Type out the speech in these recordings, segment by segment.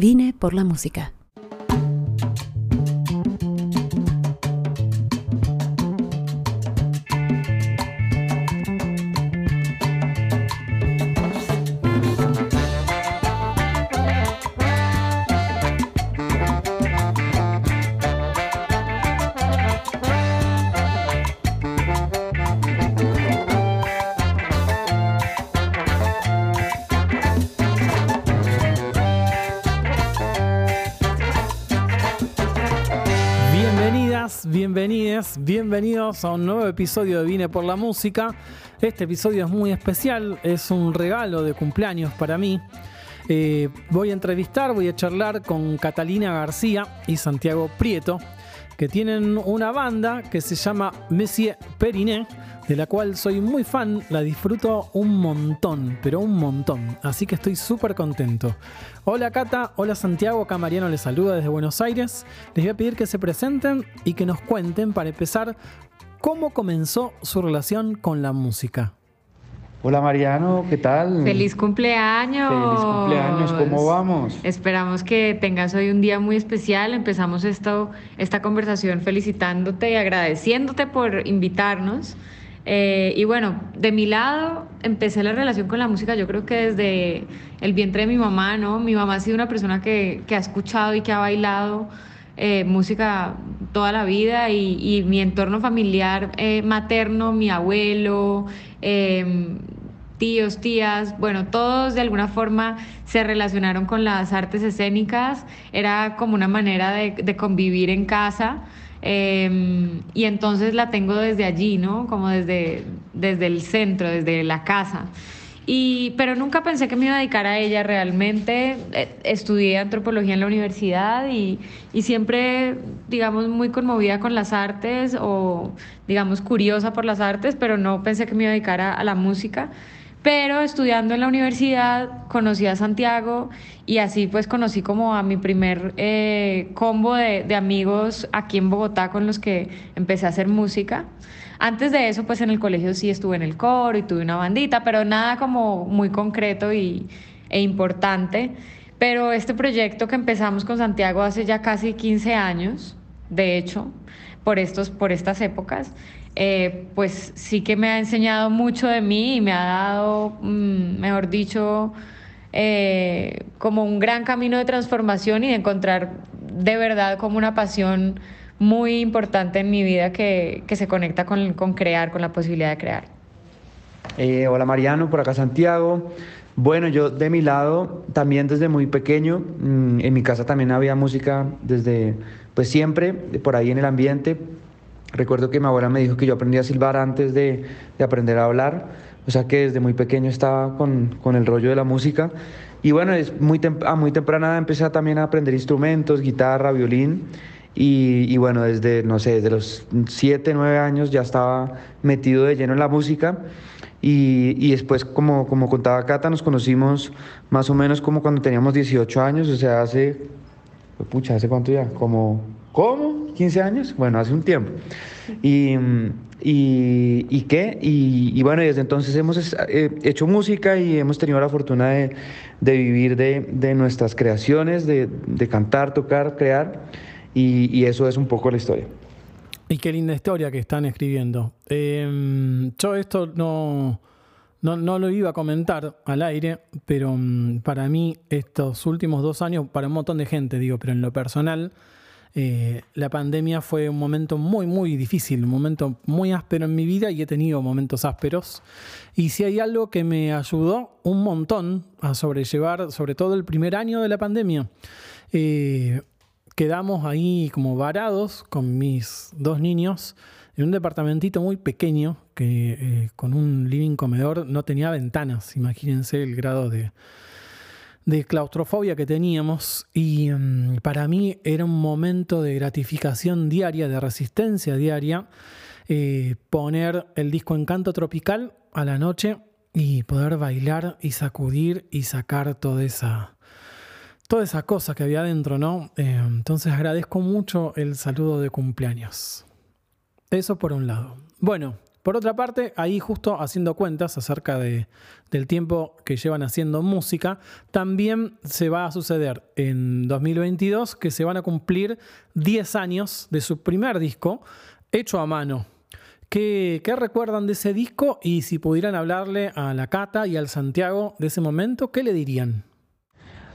Vine por la música. A un nuevo episodio de Vine por la Música. Este episodio es muy especial, es un regalo de cumpleaños para mí. Eh, voy a entrevistar, voy a charlar con Catalina García y Santiago Prieto, que tienen una banda que se llama Monsieur Periné, de la cual soy muy fan, la disfruto un montón, pero un montón, así que estoy súper contento. Hola Cata, hola Santiago, acá Mariano les saluda desde Buenos Aires. Les voy a pedir que se presenten y que nos cuenten, para empezar, cómo comenzó su relación con la música. Hola Mariano, ¿qué tal? Feliz cumpleaños. Feliz cumpleaños, ¿cómo vamos? Esperamos que tengas hoy un día muy especial. Empezamos esto, esta conversación felicitándote y agradeciéndote por invitarnos. Eh, y bueno, de mi lado empecé la relación con la música yo creo que desde el vientre de mi mamá, ¿no? Mi mamá ha sido una persona que, que ha escuchado y que ha bailado eh, música toda la vida y, mi entorno familiar eh, materno, mi abuelo, em, tíos, tías, bueno, todos de alguna forma se relacionaron con las artes escénicas, era como una manera de, convivir en casa. Em, y entonces la tengo desde allí, ¿no? Como desde, desde el centro, desde la casa. Y, pero nunca pensé que me iba a dedicar a ella realmente. Eh, estudié antropología en la universidad y, y, siempre, digamos, muy conmovida con las artes o, digamos, curiosa por las artes, pero no pensé que me iba a dedicar a, la música. Pero estudiando en la universidad conocí a Santiago y así pues conocí como a mi primer eh, combo de, de amigos aquí en Bogotá con los que empecé a hacer música. Antes de eso, pues en el colegio sí estuve en el coro y tuve una bandita, pero nada como muy concreto y, e importante. Pero este proyecto que empezamos con Santiago hace ya casi 15 años, de hecho, por, estos, por estas épocas, eh, pues sí que me ha enseñado mucho de mí y me ha dado, mm, mejor dicho, eh, como un gran camino de transformación y de encontrar de verdad como una pasión muy importante en mi vida que, se conecta con, crear, con la posibilidad de crear. Eh, hola Mariano, por acá Santiago. Bueno, yo de mi lado, también desde muy pequeño, mm, en mi casa también había música desde, pues siempre, por ahí en el ambiente. Recuerdo que mi abuela me dijo que yo aprendí a silbar antes de, aprender a hablar, o sea que desde muy pequeño estaba con, con el rollo de la música. Y bueno, es muy a muy temprana edad empecé también a aprender instrumentos, guitarra, violín. Y, bueno, desde, no sé, desde los 7, 9 años ya estaba metido de lleno en la música. Y, y, después, como, como contaba Cata, nos conocimos más o menos como cuando teníamos 18 años, o sea, hace, pucha, ¿hace cuánto ya? Como, ¿cómo? ¿15 años? Bueno, hace un tiempo. Y, y, y qué? Y, bueno, desde entonces hemos eh, hecho música y hemos tenido la fortuna de, de vivir de, de, nuestras creaciones, de, de cantar, tocar, crear. Y, eso es un poco la historia. Y qué linda historia que están escribiendo. Em, yo esto no, no, lo iba a comentar al aire, pero mm, para mí estos últimos dos años, para un montón de gente, digo, pero en lo personal, eh, la pandemia fue un momento muy, muy difícil, un momento muy áspero en mi vida y he tenido momentos ásperos. Y si hay algo que me ayudó un montón a sobrellevar, sobre todo el primer año de la pandemia, eh, quedamos ahí como varados con mis dos niños en un departamentito muy pequeño que eh, con un living comedor no tenía ventanas. Imagínense el grado de, de claustrofobia que teníamos y mm, para mí era un momento de gratificación diaria, de resistencia diaria, eh, poner el disco Encanto Tropical a la noche y poder bailar y sacudir y sacar toda esa toda esa cosa que había adentro, ¿no? Eh, entonces agradezco mucho el saludo de cumpleaños. Eso por un lado. Bueno, Por otra parte, ahí justo haciendo cuentas acerca de, del tiempo que llevan haciendo música, también se va a suceder en 2022 que se van a cumplir 10 años de su primer disco hecho a mano. ¿Qué, ¿Qué, recuerdan de ese disco? Y si pudieran hablarle a la Cata y al Santiago de ese momento, ¿qué le dirían?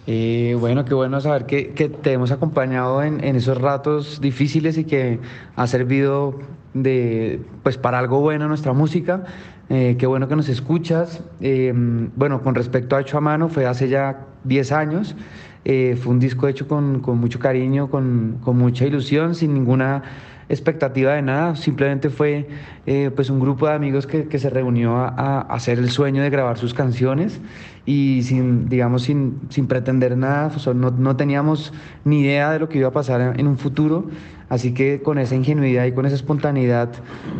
Eh, bueno, qué bueno saber que, te hemos acompañado en, esos ratos difíciles y que ha servido de, pues, para algo bueno nuestra música. Eh, qué bueno que nos escuchas. Eh, bueno, con respecto a Hecho a Mano, fue hace ya 10 años. Eh, fue un disco hecho con, con mucho cariño, con, con mucha ilusión, sin ninguna expectativa de nada, simplemente fue eh, pues un grupo de amigos que, que se reunió a, a, hacer el sueño de grabar sus canciones y sin, digamos, sin, sin pretender nada, o sea, no, no, teníamos ni idea de lo que iba a pasar en un futuro, así que con esa ingenuidad y con esa espontaneidad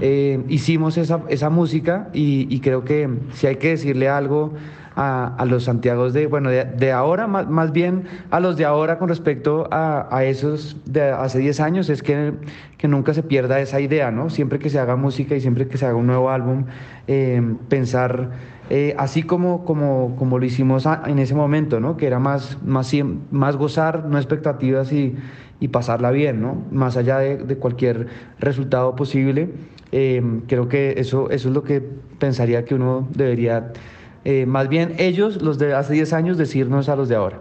eh, hicimos esa, esa música y, y, creo que si hay que decirle algo a, a los Santiagos de, bueno, de, de ahora, más, más, bien a los de ahora con respecto a, a esos de hace 10 años, es que, que, nunca se pierda esa idea, ¿no? Siempre que se haga música y siempre que se haga un nuevo álbum, eh, pensar eh, así como, como, como lo hicimos en ese momento, ¿no? Que era más, más, más gozar, no expectativas y, y pasarla bien, ¿no? Más allá de, cualquier resultado posible. Eh, creo que eso, eso es lo que pensaría que uno debería eh, más bien ellos, los de hace 10 años, decirnos a los de ahora.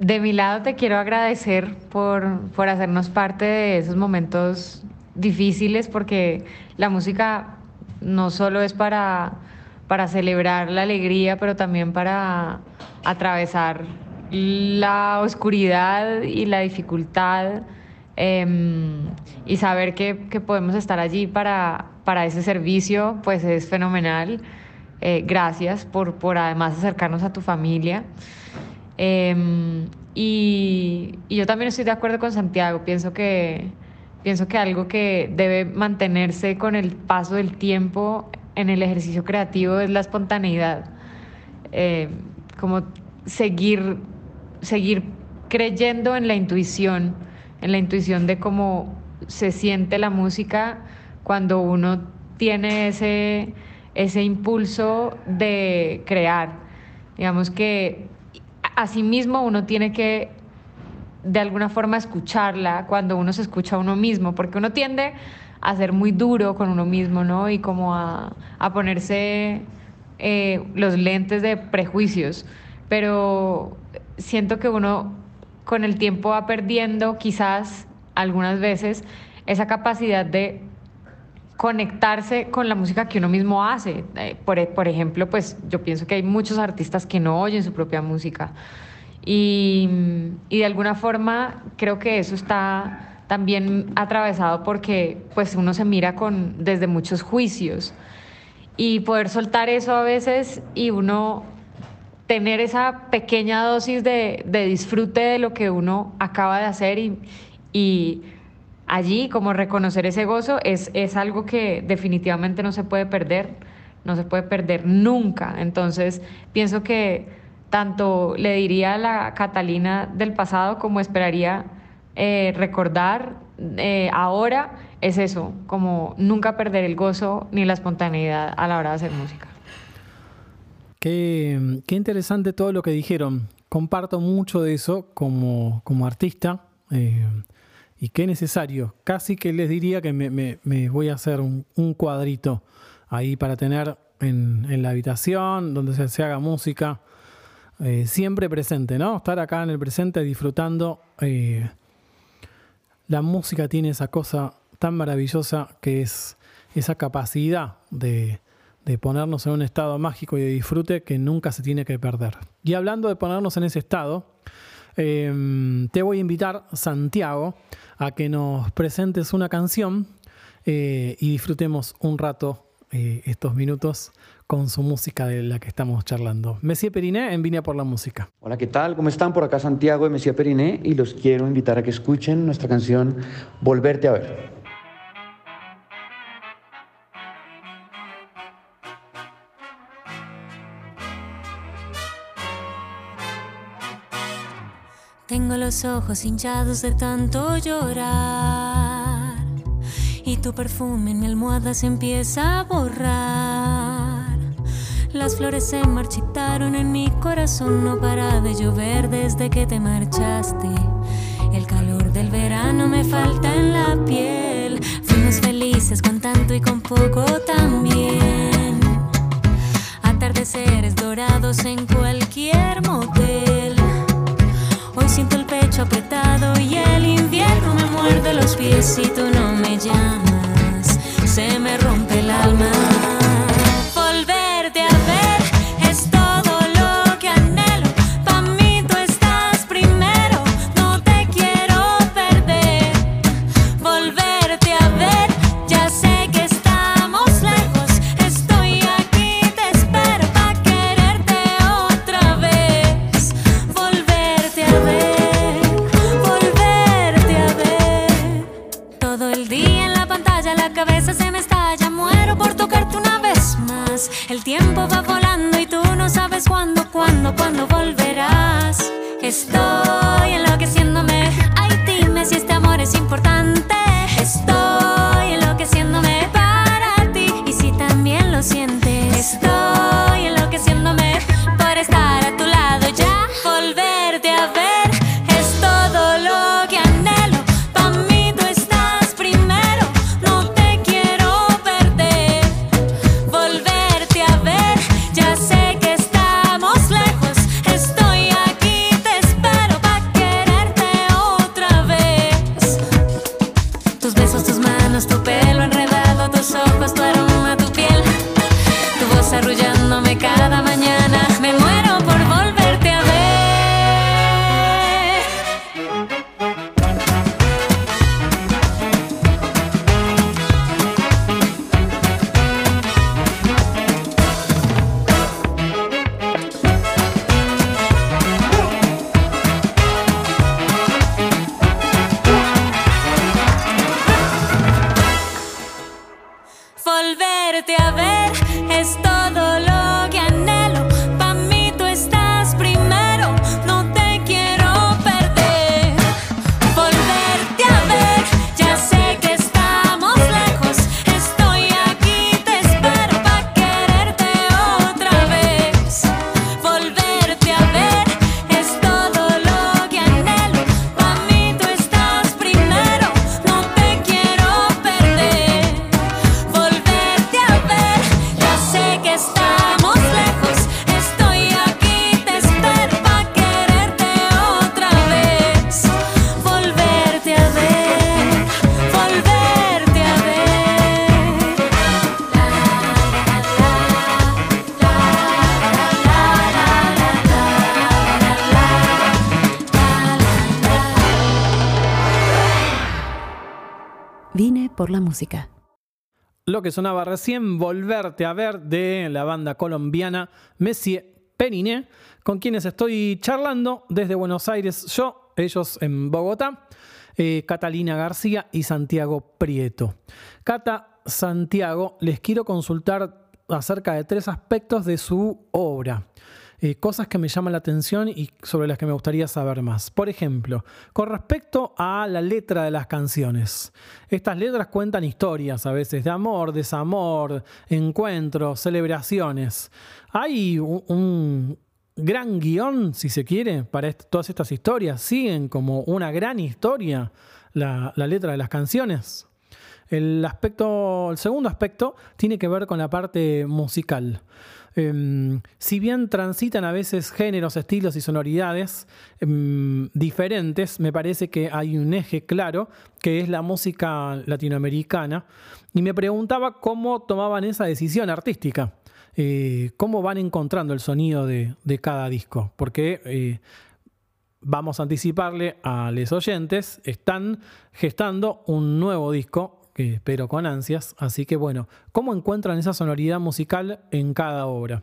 De mi lado te quiero agradecer por, por hacernos parte de esos momentos difíciles porque la música no solo es para, para celebrar la alegría, pero también para atravesar la oscuridad y la dificultad eh, y saber que, que, podemos estar allí para, para ese servicio, pues es fenomenal. Eh, gracias por, por además acercarnos a tu familia. Eh, y, y, yo también estoy de acuerdo con Santiago, pienso que, pienso que algo que debe mantenerse con el paso del tiempo en el ejercicio creativo es la espontaneidad, eh, como seguir, seguir creyendo en la intuición, en la intuición de cómo se siente la música cuando uno tiene ese, ese impulso de crear. Digamos que asimismo uno tiene que de alguna forma escucharla cuando uno se escucha a uno mismo, porque uno tiende a ser muy duro con uno mismo, ¿no? Y como a, a ponerse eh, los lentes de prejuicios, pero siento que uno con el tiempo va perdiendo quizás algunas veces esa capacidad de conectarse con la música que uno mismo hace. Eh, por, por, ejemplo, pues yo pienso que hay muchos artistas que no oyen su propia música. Y, y, de alguna forma creo que eso está también atravesado porque pues uno se mira con, desde muchos juicios. Y poder soltar eso a veces y uno tener esa pequeña dosis de, de disfrute de lo que uno acaba de hacer y, y allí como reconocer ese gozo es, es algo que definitivamente no se puede perder, no se puede perder nunca. Entonces pienso que tanto le diría a la Catalina del pasado como esperaría eh, recordar eh, ahora es eso, como nunca perder el gozo ni la espontaneidad a la hora de hacer música. Qué, qué interesante todo lo que dijeron. Comparto mucho de eso como, como artista. Eh, y qué necesario. Casi que les diría que me, me, voy a hacer un, un, cuadrito ahí para tener en, en la habitación donde se, se haga música. Eh, siempre presente, ¿no? Estar acá en el presente disfrutando. Eh, la música tiene esa cosa tan maravillosa que es esa capacidad de, de ponernos en un estado mágico y de disfrute que nunca se tiene que perder. Y hablando de ponernos en ese estado, eh, te voy a invitar, Santiago, a que nos presentes una canción eh, y disfrutemos un rato eh, estos minutos con su música de la que estamos charlando. Messier Periné en Vine por la Música. Hola, ¿qué tal? ¿Cómo están? Por acá Santiago de Messier Periné y los quiero invitar a que escuchen nuestra canción Volverte a ver. Tengo los ojos hinchados de tanto llorar. tu perfume en mi almohada se empieza a borrar. Las flores se marchitaron en mi corazón, no para de llover desde que te marchaste. El calor del verano me falta en la piel. Fuimos felices con tanto y con poco también. Atardeceres dorados en cualquier motel. Y tú no me llamas. Se me rompe el alma. Lo que sonaba recién, Volverte a ver de la banda colombiana Messier Periné, con quienes estoy charlando desde Buenos Aires, yo, ellos en Bogotá, eh, Catalina García y Santiago Prieto. Cata, Santiago, les quiero consultar acerca de tres aspectos de su obra. Eh, cosas que me llaman la atención y sobre las que me gustaría saber más. Por ejemplo, con respecto a la letra de las canciones. Estas letras cuentan historias a veces de amor, desamor, encuentros, celebraciones. Hay un, gran guion, si se quiere, para todas estas historias. Siguen como una gran historia la, la letra de las canciones. El, aspecto, el segundo aspecto tiene que ver con la parte musical. Em, si bien transitan a veces géneros, estilos y sonoridades em, diferentes, me parece que hay un eje claro que es la música latinoamericana. Y me preguntaba cómo tomaban esa decisión artística. Eh, cómo van encontrando el sonido de, cada disco. Porque eh, vamos a anticiparle a los oyentes, están gestando un nuevo disco que espero con ansias. Así que bueno, ¿cómo encuentran esa sonoridad musical en cada obra?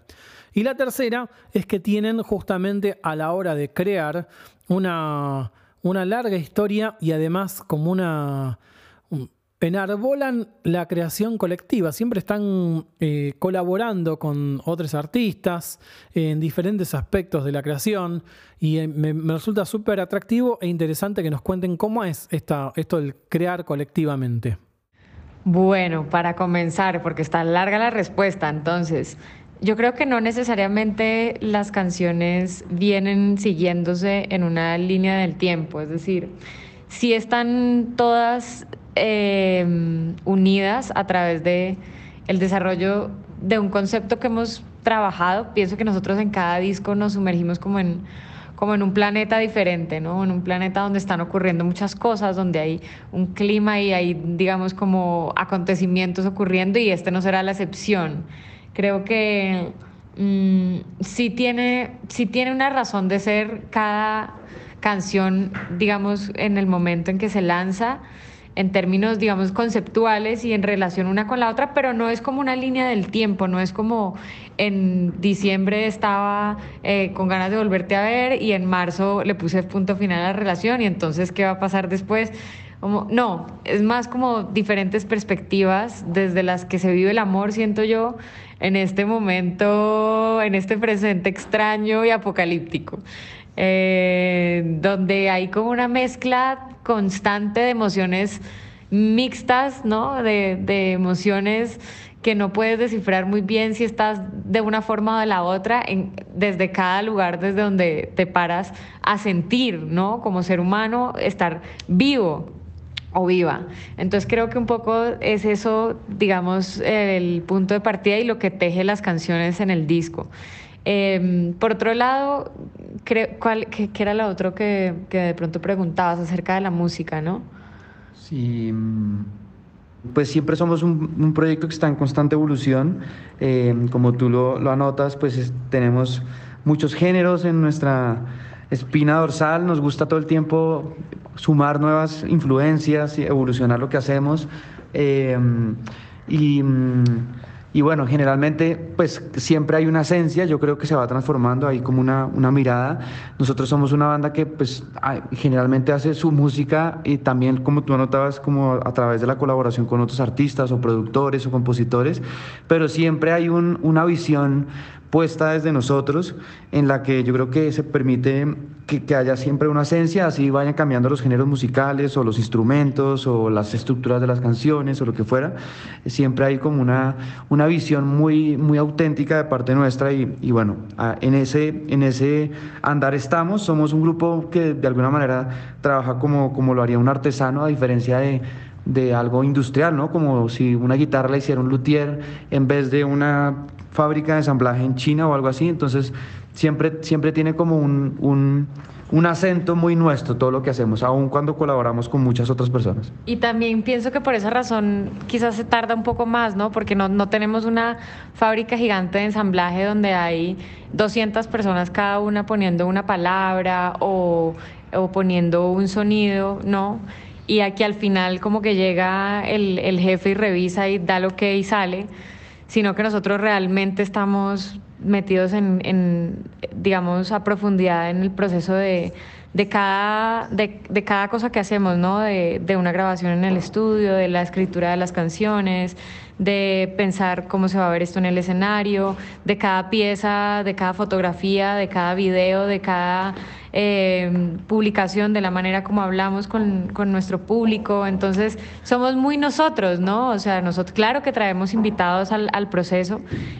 Y la tercera es que tienen justamente a la hora de crear una, una larga historia y además como una... un- enarbolan la creación colectiva, siempre están eh, colaborando con otros artistas en diferentes aspectos de la creación y eh, me, me resulta súper atractivo e interesante que nos cuenten cómo es esta, esto del crear colectivamente. Bueno, para comenzar, porque está larga la respuesta, entonces, yo creo que no necesariamente las canciones vienen siguiéndose en una línea del tiempo, es decir, sí están todas eh, unidas a través de el desarrollo de un concepto que hemos trabajado. Pienso que nosotros en cada disco nos sumergimos como en como en un planeta diferente, ¿no? En un planeta donde están ocurriendo muchas cosas, donde hay un clima y hay, digamos, como acontecimientos ocurriendo y este no será la excepción. Creo que mm, sí, tiene, sí tiene una razón de ser cada canción, digamos, en el momento en que se lanza en términos, digamos, conceptuales y en relación una con la otra, pero no es como una línea del tiempo, no es como en diciembre estaba eh, con ganas de volverte a ver y en marzo le puse punto final a la relación y entonces, ¿qué va a pasar después? No, es más como diferentes perspectivas desde las que se vive el amor, siento yo, en este momento, en este presente extraño y apocalíptico. Eh, donde hay como una mezcla constante de emociones mixtas, ¿no? De, emociones que no puedes descifrar muy bien si estás de una forma o de la otra, desde cada lugar desde donde te paras a sentir, ¿no? Como ser humano, estar vivo o viva. Entonces creo que un poco es eso, digamos, el punto de partida y lo que teje las canciones en el disco. Eh, por otro lado, creo, ¿cuál, qué, qué, era lo otro que, que, de pronto preguntabas acerca de la música, no? Sí, mm, pues siempre somos un, proyecto que está en constante evolución. Eh, como tú lo, lo anotas, pues es, tenemos muchos géneros en nuestra espina dorsal, nos gusta todo el tiempo sumar nuevas influencias y evolucionar lo que hacemos. Eh, y mm, y bueno, generalmente pues siempre hay una esencia, yo creo que se va transformando, hay como una, una mirada. Nosotros somos una banda que pues generalmente hace su música y también como tú anotabas como a través de la colaboración con otros artistas o productores o compositores, pero siempre hay un, una visión puesta desde nosotros, en la que yo creo que se permite que, que, haya siempre una esencia, así vayan cambiando los géneros musicales o los instrumentos o las estructuras de las canciones o lo que fuera. Siempre hay como una, una visión muy, muy auténtica de parte nuestra y, y bueno, en ese, en ese andar estamos. Somos un grupo que de alguna manera trabaja como, como lo haría un artesano, a diferencia de de algo industrial, ¿no? Como si una guitarra la hiciera un luthier en vez de una fábrica de ensamblaje en China o algo así. Entonces, siempre, siempre tiene como un, un, acento muy nuestro todo lo que hacemos, aun cuando colaboramos con muchas otras personas. Y también pienso que por esa razón quizás se tarda un poco más, ¿no? Porque no, no tenemos una fábrica gigante de ensamblaje donde hay 200 personas cada una poniendo una palabra o, o poniendo un sonido, ¿no? Y aquí al final como que llega el, el, jefe y revisa y da lo que y sale, sino que nosotros realmente estamos metidos en, en digamos, a profundidad en el proceso de, de cada, de, de, cada cosa que hacemos, ¿no? De, de, una grabación en el estudio, de la escritura de las canciones, de pensar cómo se va a ver esto en el escenario, de cada pieza, de cada fotografía, de cada video, de cada eh, publicación, de la manera como hablamos con, con, nuestro público. Entonces, somos muy nosotros, ¿no? O sea, nosotros, claro que traemos invitados al, al proceso,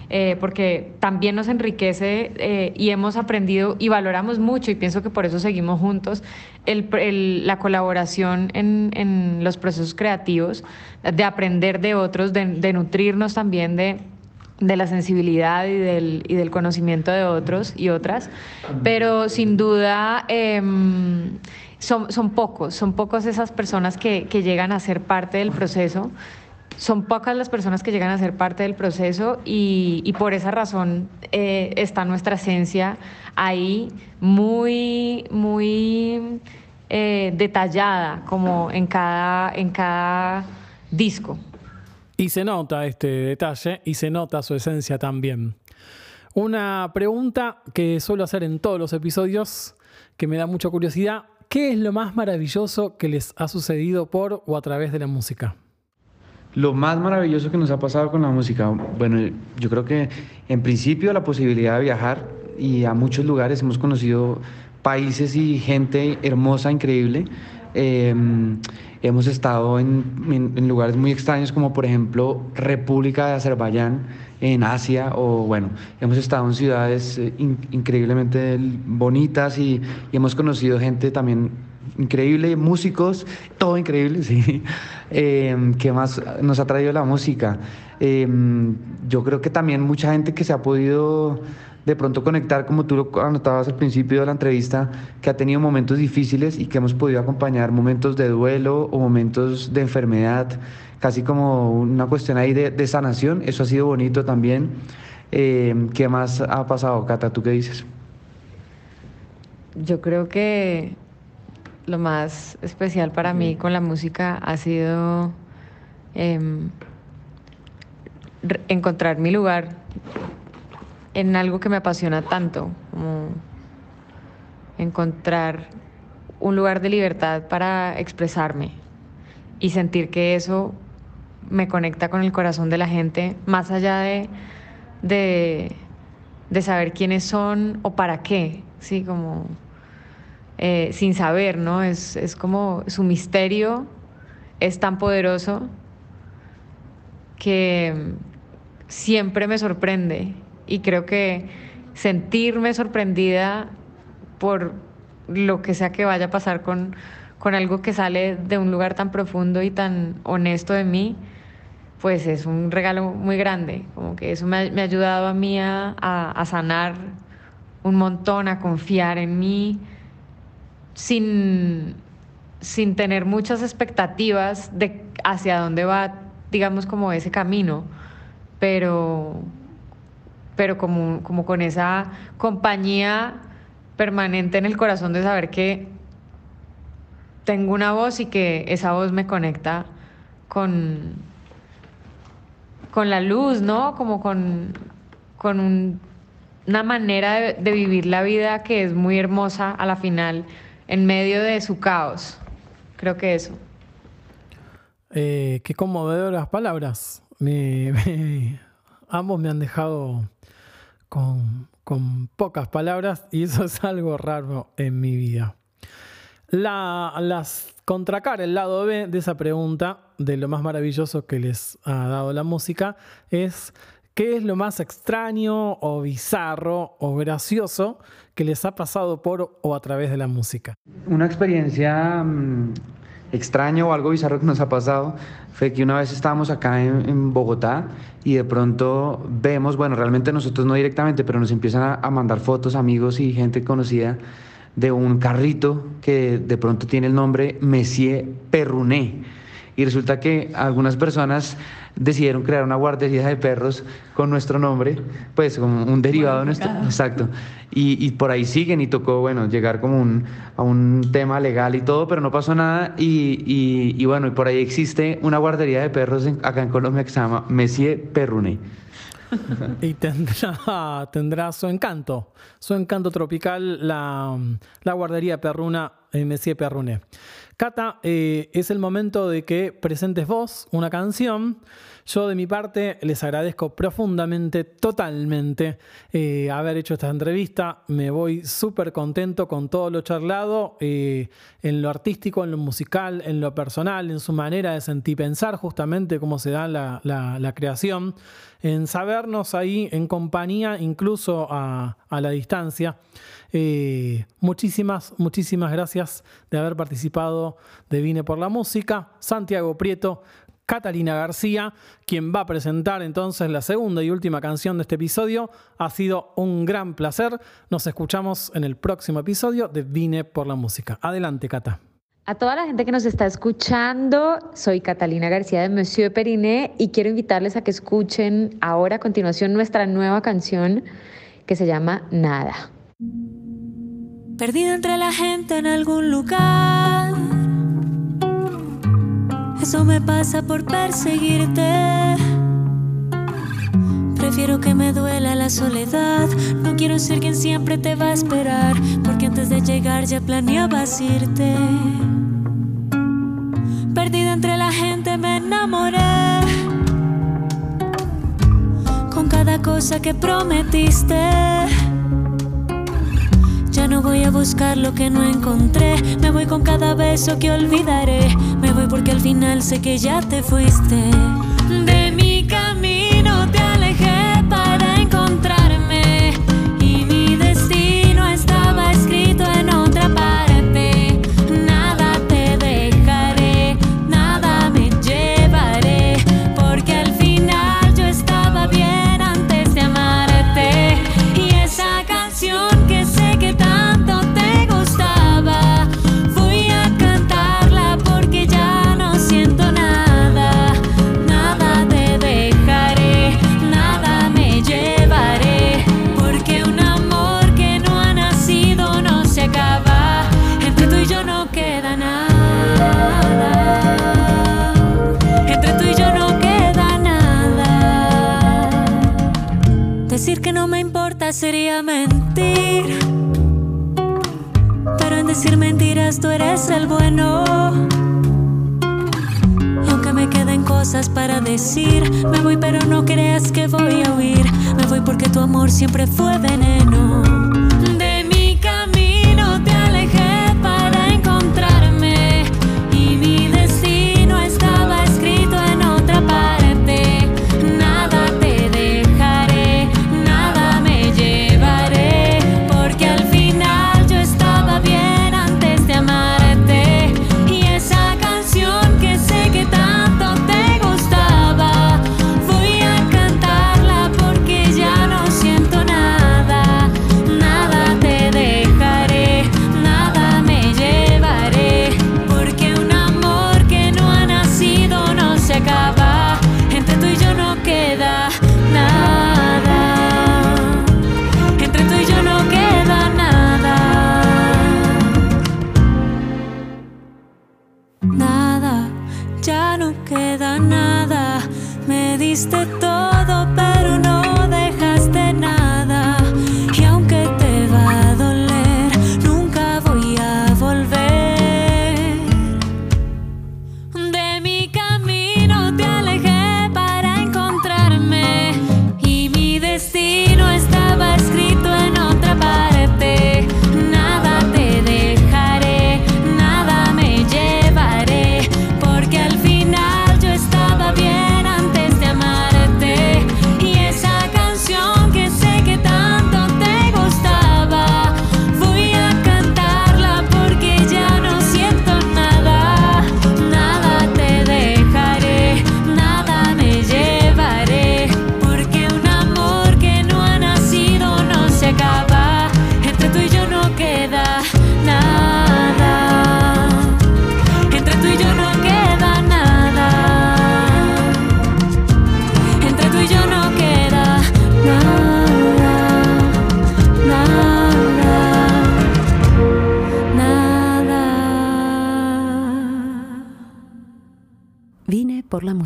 eh, porque también nos enriquece eh, y hemos aprendido y valoramos mucho, y pienso que por eso seguimos juntos, el, la colaboración en, en, los procesos creativos, de aprender de otros, de nutrirnos también de de la sensibilidad y del, y del, conocimiento de otros y otras, pero sin duda eh, son, son, pocos, son pocos esas personas que, que, llegan a ser parte del proceso, son pocas las personas que llegan a ser parte del proceso y, y por esa razón eh, está nuestra esencia ahí muy, muy eh, detallada como en cada, en cada disco. Y se nota este detalle y se nota su esencia también. Una pregunta que suelo hacer en todos los episodios, que me da mucha curiosidad, ¿qué es lo más maravilloso que les ha sucedido por o a través de la música? Lo más maravilloso que nos ha pasado con la música, bueno, yo creo que en principio la posibilidad de viajar y a muchos lugares hemos conocido países y gente hermosa, increíble. Em, hemos estado en, lugares muy extraños como por ejemplo República de Azerbaiyán en Asia o bueno, hemos estado en ciudades eh, increíblemente bonitas y, y, hemos conocido gente también increíble, músicos, todo increíble, sí. Eh, ¿Qué más nos ha traído la música? Em, yo creo que también mucha gente que se ha podido de pronto conectar, como tú lo anotabas al principio de la entrevista, que ha tenido momentos difíciles y que hemos podido acompañar momentos de duelo o momentos de enfermedad, casi como una cuestión ahí de, sanación. Eso ha sido bonito también. Em, ¿Qué más ha pasado, Cata? ¿Tú qué dices? Yo creo que lo más especial para mí con la música ha sido em, encontrar mi lugar en algo que me apasiona tanto, como encontrar un lugar de libertad para expresarme y sentir que eso me conecta con el corazón de la gente, más allá de, de, saber quiénes son o para qué, ¿sí? Como eh, sin saber, ¿no? Es, es como su misterio es tan poderoso que siempre me sorprende y creo que sentirme sorprendida por lo que sea que vaya a pasar con, con algo que sale de un lugar tan profundo y tan honesto de mí, pues es un regalo muy grande, como que eso me ha, ayudado a mí a, a, sanar un montón, a confiar en mí, sin, sin tener muchas expectativas de hacia dónde va, digamos, como ese camino, pero, pero como, como con esa compañía permanente en el corazón de saber que tengo una voz y que esa voz me conecta con, con la luz, ¿no? Como con, con una manera de, vivir la vida que es muy hermosa a la final, en medio de su caos. Creo que eso. Eh, qué conmovedoras palabras. ambos me han dejado con, pocas palabras y eso es algo raro en mi vida. La, las contracar, el lado B de esa pregunta, de lo más maravilloso que les ha dado la música, es qué es lo más extraño o bizarro o gracioso que les ha pasado por o a través de la música. Una experiencia extraña o algo bizarro que nos ha pasado fue que una vez estábamos acá en, Bogotá y de pronto vemos, bueno, realmente nosotros no directamente, pero nos empiezan a, mandar fotos amigos y gente conocida de un carrito que de pronto tiene el nombre Messier Perruné. Y resulta que algunas personas decidieron crear una guardería de perros con nuestro nombre, pues como un derivado de nuestro. Exacto. Y, por ahí siguen y tocó, bueno, llegar como un, a un tema legal y todo, pero no pasó nada. Y, y bueno, y por ahí existe una guardería de perros acá en Colombia que se llama Messier Perruné. y tendrá, tendrá su encanto, su encanto tropical, la, la guardería perruna en eh, Messier Perruné. Cata, eh, es el momento de que presentes vos una canción. Yo de mi parte les agradezco profundamente, totalmente, eh, haber hecho esta entrevista. Me voy súper contento con todo lo charlado, eh, en lo artístico, en lo musical, en lo personal, en su manera de sentir pensar justamente cómo se da la, creación, en sabernos ahí en compañía, incluso a, la distancia. Eh, muchísimas, muchísimas gracias de haber participado de Vine por la Música. Santiago Prieto, Catalina García, quien va a presentar entonces la segunda y última canción de este episodio. Ha sido un gran placer. Nos escuchamos en el próximo episodio de Vine por la Música. Adelante, Cata. A toda la gente que nos está escuchando, soy Catalina García de Monsieur Periné y quiero invitarles a que escuchen ahora a continuación nuestra nueva canción que se llama Nada. Perdida entre la gente en algún lugar. Eso me pasa por perseguirte. Prefiero que me duela la soledad. No quiero ser quien siempre te va a esperar. Porque antes de llegar ya planeabas irte. Perdida entre la gente me enamoré. Con cada cosa que prometiste no voy a buscar lo que no encontré. Me voy con cada beso que olvidaré. Me voy porque al final sé que ya te fuiste. sería mentir. Pero en decir mentiras tú eres el bueno. Y aunque me queden cosas para decir, me voy pero no creas que voy a huir. Me voy porque tu amor siempre fue veneno.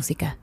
música.